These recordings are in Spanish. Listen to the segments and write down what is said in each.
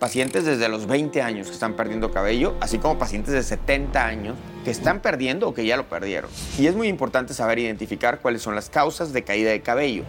Pacientes desde los 20 años que están perdiendo cabello, así como pacientes de 70 años que están perdiendo o que ya lo perdieron. Y es muy importante saber identificar cuáles son las causas de caída de cabello.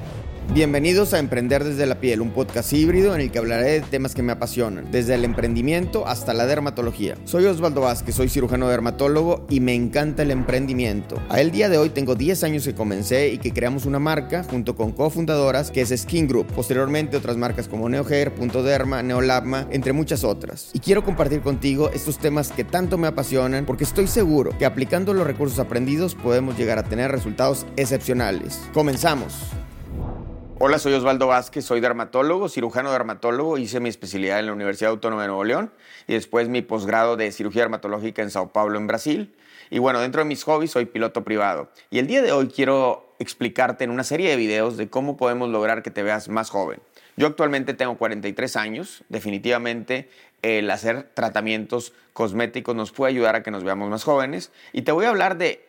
Bienvenidos a Emprender desde la piel, un podcast híbrido en el que hablaré de temas que me apasionan, desde el emprendimiento hasta la dermatología. Soy Osvaldo Vázquez, soy cirujano dermatólogo y me encanta el emprendimiento. A el día de hoy tengo 10 años que comencé y que creamos una marca junto con cofundadoras que es Skin Group, posteriormente otras marcas como NeoHair, Punto Derma, Neolabma, entre muchas otras. Y quiero compartir contigo estos temas que tanto me apasionan porque estoy seguro que aplicando los recursos aprendidos podemos llegar a tener resultados excepcionales. Comenzamos. Hola, soy Osvaldo Vázquez, soy dermatólogo, cirujano dermatólogo, hice mi especialidad en la Universidad Autónoma de Nuevo León y después mi posgrado de cirugía dermatológica en Sao Paulo, en Brasil. Y bueno, dentro de mis hobbies soy piloto privado. Y el día de hoy quiero explicarte en una serie de videos de cómo podemos lograr que te veas más joven. Yo actualmente tengo 43 años, definitivamente el hacer tratamientos cosméticos nos puede ayudar a que nos veamos más jóvenes y te voy a hablar de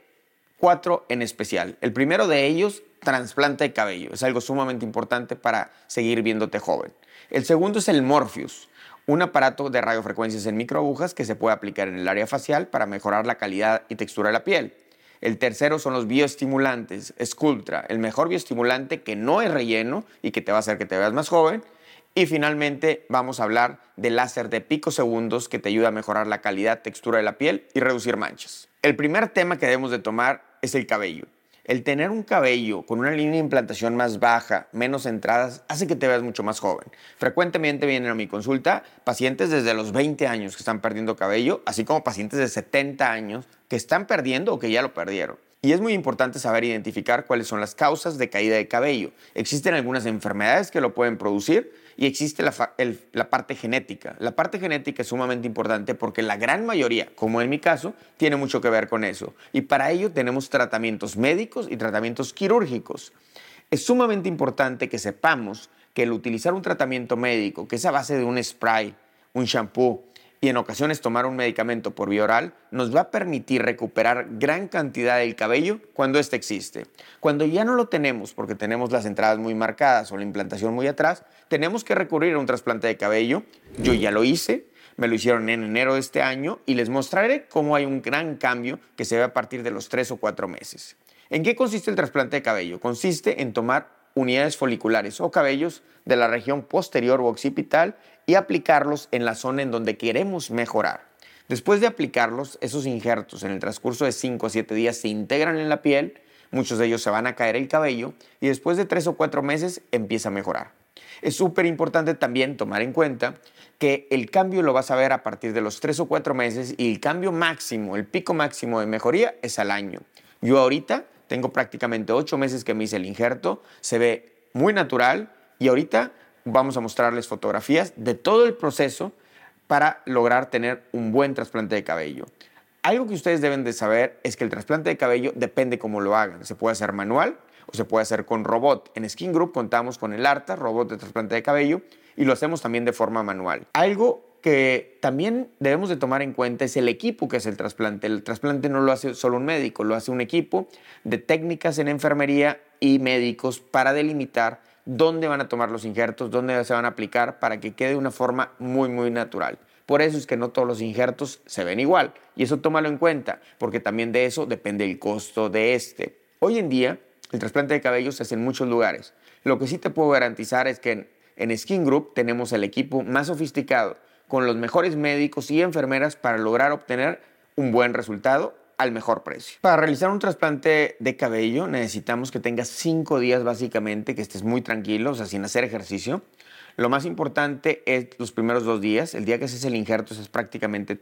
cuatro en especial. El primero de ellos, trasplante de cabello. Es algo sumamente importante para seguir viéndote joven. El segundo es el Morpheus, un aparato de radiofrecuencias en microagujas que se puede aplicar en el área facial para mejorar la calidad y textura de la piel. El tercero son los bioestimulantes, Sculptra, el mejor bioestimulante que no es relleno y que te va a hacer que te veas más joven. Y finalmente vamos a hablar del láser de picosegundos que te ayuda a mejorar la calidad, textura de la piel y reducir manchas. El primer tema que debemos de tomar es el cabello. El tener un cabello con una línea de implantación más baja, menos entradas, hace que te veas mucho más joven. Frecuentemente vienen a mi consulta pacientes desde los 20 años que están perdiendo cabello, así como pacientes de 70 años que están perdiendo o que ya lo perdieron. Y es muy importante saber identificar cuáles son las causas de caída de cabello. Existen algunas enfermedades que lo pueden producir y existe la, parte genética. La parte genética es sumamente importante porque la gran mayoría, como en mi caso, tiene mucho que ver con eso. Y para ello tenemos tratamientos médicos y tratamientos quirúrgicos. Es sumamente importante que sepamos que el utilizar un tratamiento médico, que es a base de un spray, un shampoo, y en ocasiones tomar un medicamento por vía oral nos va a permitir recuperar gran cantidad del cabello cuando éste existe. Cuando ya no lo tenemos porque tenemos las entradas muy marcadas o la implantación muy atrás, tenemos que recurrir a un trasplante de cabello. Yo ya lo hice, me lo hicieron en enero de este año y les mostraré cómo hay un gran cambio que se ve a partir de los tres o cuatro meses. ¿En qué consiste el trasplante de cabello? Consiste en tomar unidades foliculares o cabellos de la región posterior o occipital y aplicarlos en la zona en donde queremos mejorar. Después de aplicarlos, esos injertos en el transcurso de 5 o 7 días se integran en la piel, muchos de ellos se van a caer el cabello y después de 3 o 4 meses empieza a mejorar. Es súper importante también tomar en cuenta que el cambio lo vas a ver a partir de los 3 o 4 meses y el cambio máximo, el pico máximo de mejoría es al año. Yo ahorita tengo prácticamente 8 meses que me hice el injerto, se ve muy natural y ahorita vamos a mostrarles fotografías de todo el proceso para lograr tener un buen trasplante de cabello. Algo que ustedes deben de saber es que el trasplante de cabello depende cómo lo hagan. Se puede hacer manual o se puede hacer con robot. En Skin Group contamos con el ARTA, robot de trasplante de cabello, y lo hacemos también de forma manual. Algo que también debemos de tomar en cuenta es el equipo que es el trasplante. El trasplante no lo hace solo un médico, lo hace un equipo de técnicas en enfermería y médicos para delimitar dónde van a tomar los injertos, dónde se van a aplicar para que quede de una forma muy, muy natural. Por eso es que no todos los injertos se ven igual. Y eso tómalo en cuenta, porque también de eso depende el costo de este. Hoy en día, el trasplante de cabello se hace en muchos lugares. Lo que sí te puedo garantizar es que en, en Skin Group tenemos el equipo más sofisticado, con los mejores médicos y enfermeras para lograr obtener un buen resultado al mejor precio. Para realizar un trasplante de cabello necesitamos que tengas cinco días básicamente, que estés muy tranquilo, o sea, sin hacer ejercicio. Lo más importante es los primeros dos días. El día que haces el injerto es prácticamente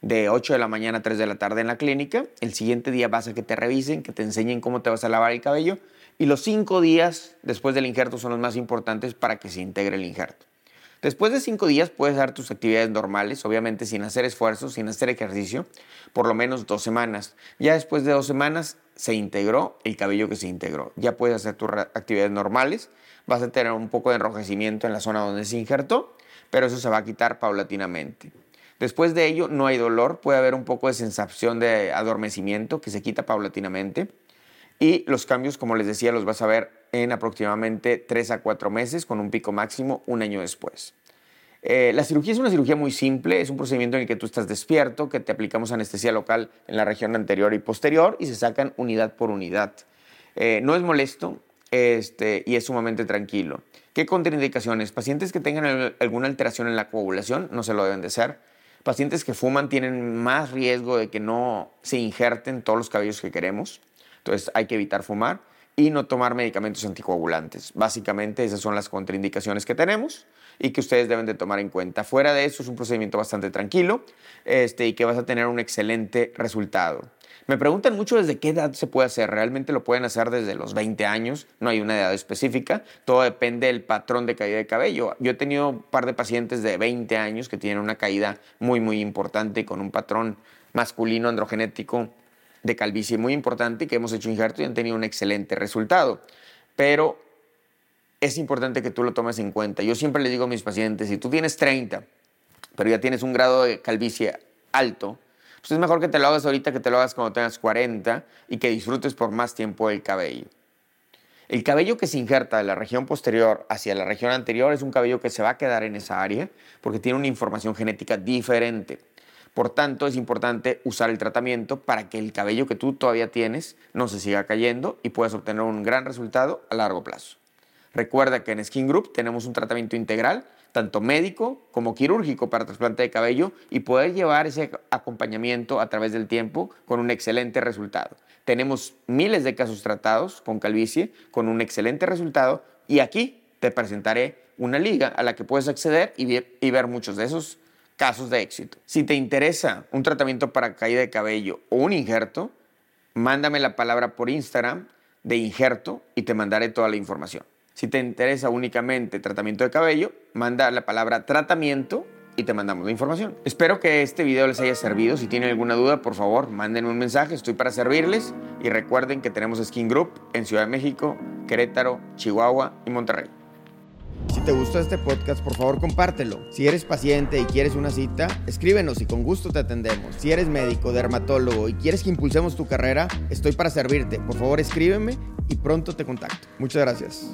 de 8 de la mañana a 3 de la tarde en la clínica. El siguiente día vas a que te revisen, que te enseñen cómo te vas a lavar el cabello. Y los cinco días después del injerto son los más importantes para que se integre el injerto. Después de cinco días puedes dar tus actividades normales, obviamente sin hacer esfuerzos, sin hacer ejercicio, por lo menos dos semanas. Ya después de dos semanas se integró el cabello que se integró. Ya puedes hacer tus actividades normales, vas a tener un poco de enrojecimiento en la zona donde se injertó, pero eso se va a quitar paulatinamente. Después de ello no hay dolor, puede haber un poco de sensación de adormecimiento que se quita paulatinamente. Y los cambios, como les decía, los vas a ver en aproximadamente 3 a 4 meses con un pico máximo un año después. Eh, la cirugía es una cirugía muy simple, es un procedimiento en el que tú estás despierto, que te aplicamos anestesia local en la región anterior y posterior y se sacan unidad por unidad. Eh, no es molesto este, y es sumamente tranquilo. ¿Qué contraindicaciones? Pacientes que tengan alguna alteración en la coagulación no se lo deben de hacer. Pacientes que fuman tienen más riesgo de que no se injerten todos los cabellos que queremos. Entonces hay que evitar fumar y no tomar medicamentos anticoagulantes. Básicamente esas son las contraindicaciones que tenemos y que ustedes deben de tomar en cuenta. Fuera de eso es un procedimiento bastante tranquilo este, y que vas a tener un excelente resultado. Me preguntan mucho desde qué edad se puede hacer. Realmente lo pueden hacer desde los 20 años, no hay una edad específica. Todo depende del patrón de caída de cabello. Yo he tenido un par de pacientes de 20 años que tienen una caída muy, muy importante con un patrón masculino androgenético de calvicie muy importante que hemos hecho injerto y han tenido un excelente resultado. Pero es importante que tú lo tomes en cuenta. Yo siempre le digo a mis pacientes, si tú tienes 30, pero ya tienes un grado de calvicie alto, pues es mejor que te lo hagas ahorita que te lo hagas cuando tengas 40 y que disfrutes por más tiempo el cabello. El cabello que se injerta de la región posterior hacia la región anterior es un cabello que se va a quedar en esa área porque tiene una información genética diferente. Por tanto, es importante usar el tratamiento para que el cabello que tú todavía tienes no se siga cayendo y puedas obtener un gran resultado a largo plazo. Recuerda que en Skin Group tenemos un tratamiento integral, tanto médico como quirúrgico para trasplante de cabello y poder llevar ese acompañamiento a través del tiempo con un excelente resultado. Tenemos miles de casos tratados con calvicie con un excelente resultado y aquí te presentaré una liga a la que puedes acceder y, ver muchos de esos casos de éxito. Si te interesa un tratamiento para caída de cabello o un injerto, mándame la palabra por Instagram de injerto y te mandaré toda la información. Si te interesa únicamente tratamiento de cabello, manda la palabra tratamiento y te mandamos la información. Espero que este video les haya servido. Si tienen alguna duda, por favor, mándenme un mensaje. Estoy para servirles. Y recuerden que tenemos Skin Group en Ciudad de México, Querétaro, Chihuahua y Monterrey. Te gustó este podcast, por favor compártelo. Si eres paciente y quieres una cita, escríbenos y con gusto te atendemos. Si eres médico, dermatólogo y quieres que impulsemos tu carrera, estoy para servirte. Por favor escríbeme y pronto te contacto. Muchas gracias.